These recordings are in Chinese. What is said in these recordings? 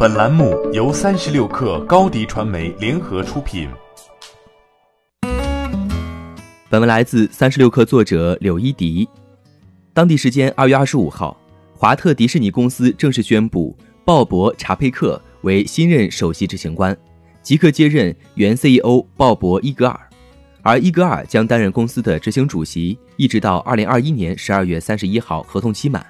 本栏目由三十六氪高低传媒联合出品。本文来自三十六氪作者柳一迪。当地时间二月二十五号，华特迪士尼公司正式宣布鲍勃·查佩克为新任首席执行官，即刻接任原 CEO 鲍勃·伊格尔，而伊格尔将担任公司的执行主席，一直到二零二一年十二月三十一号合同期满。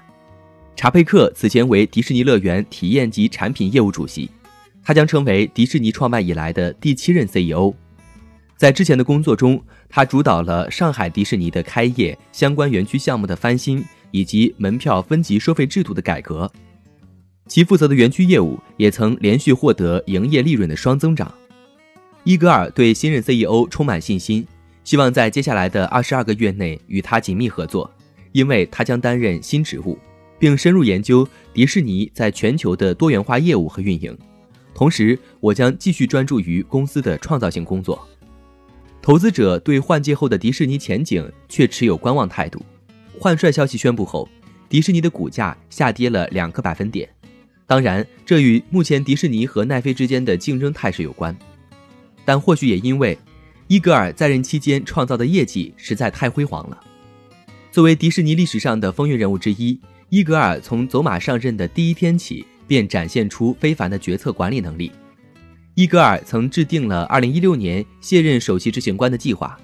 查佩克此前为迪士尼乐园体验及产品业务主席，他将成为迪士尼创办以来的第七任 CEO。在之前的工作中，他主导了上海迪士尼的开业、相关园区项目的翻新以及门票分级收费制度的改革。其负责的园区业务也曾连续获得营业利润的双增长。伊格尔对新任 CEO 充满信心，希望在接下来的二十二个月内与他紧密合作，因为他将担任新职务。并深入研究迪士尼在全球的多元化业务和运营。同时，我将继续专注于公司的创造性工作。投资者对换届后的迪士尼前景却持有观望态度。换帅消息宣布后，迪士尼的股价下跌了两个百分点。当然，这与目前迪士尼和奈飞之间的竞争态势有关，但或许也因为伊格尔在任期间创造的业绩实在太辉煌了。作为迪士尼历史上的风云人物之一。伊格尔从走马上任的第一天起，便展现出非凡的决策管理能力。伊格尔曾制定了2016年卸任首席执行官的计划，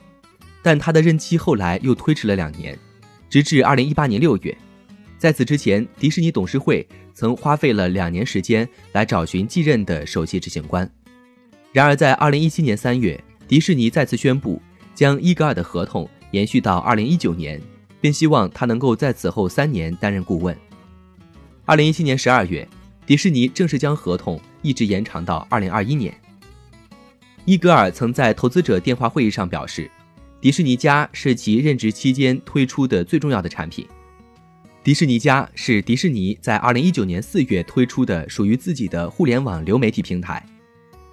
但他的任期后来又推迟了两年，直至2018年6月。在此之前，迪士尼董事会曾花费了两年时间来找寻继任的首席执行官。然而，在2017年3月，迪士尼再次宣布将伊格尔的合同延续到2019年。并希望他能够在此后三年担任顾问。二零一七年十二月，迪士尼正式将合同一直延长到二零二一年。伊格尔曾在投资者电话会议上表示，迪士尼家是其任职期间推出的最重要的产品。迪士尼家是迪士尼在二零一九年四月推出的属于自己的互联网流媒体平台，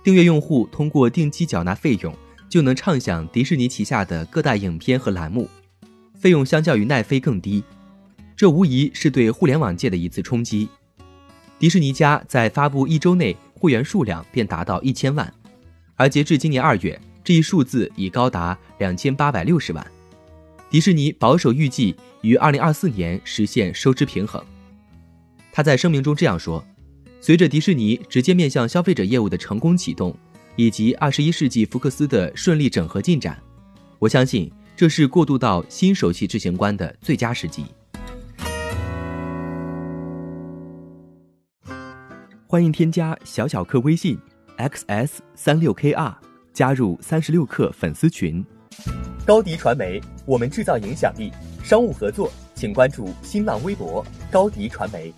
订阅用户通过定期缴纳费用，就能畅享迪士尼旗下的各大影片和栏目。费用相较于奈飞更低，这无疑是对互联网界的一次冲击。迪士尼家在发布一周内，会员数量便达到一千万，而截至今年二月，这一数字已高达两千八百六十万。迪士尼保守预计于二零二四年实现收支平衡。他在声明中这样说：“随着迪士尼直接面向消费者业务的成功启动，以及二十一世纪福克斯的顺利整合进展，我相信。”这是过渡到新首席执行官的最佳时机。欢迎添加小小客微信 xs 三六 kr 加入三十六氪粉丝群。高迪传媒，我们制造影响力。商务合作，请关注新浪微博高迪传媒。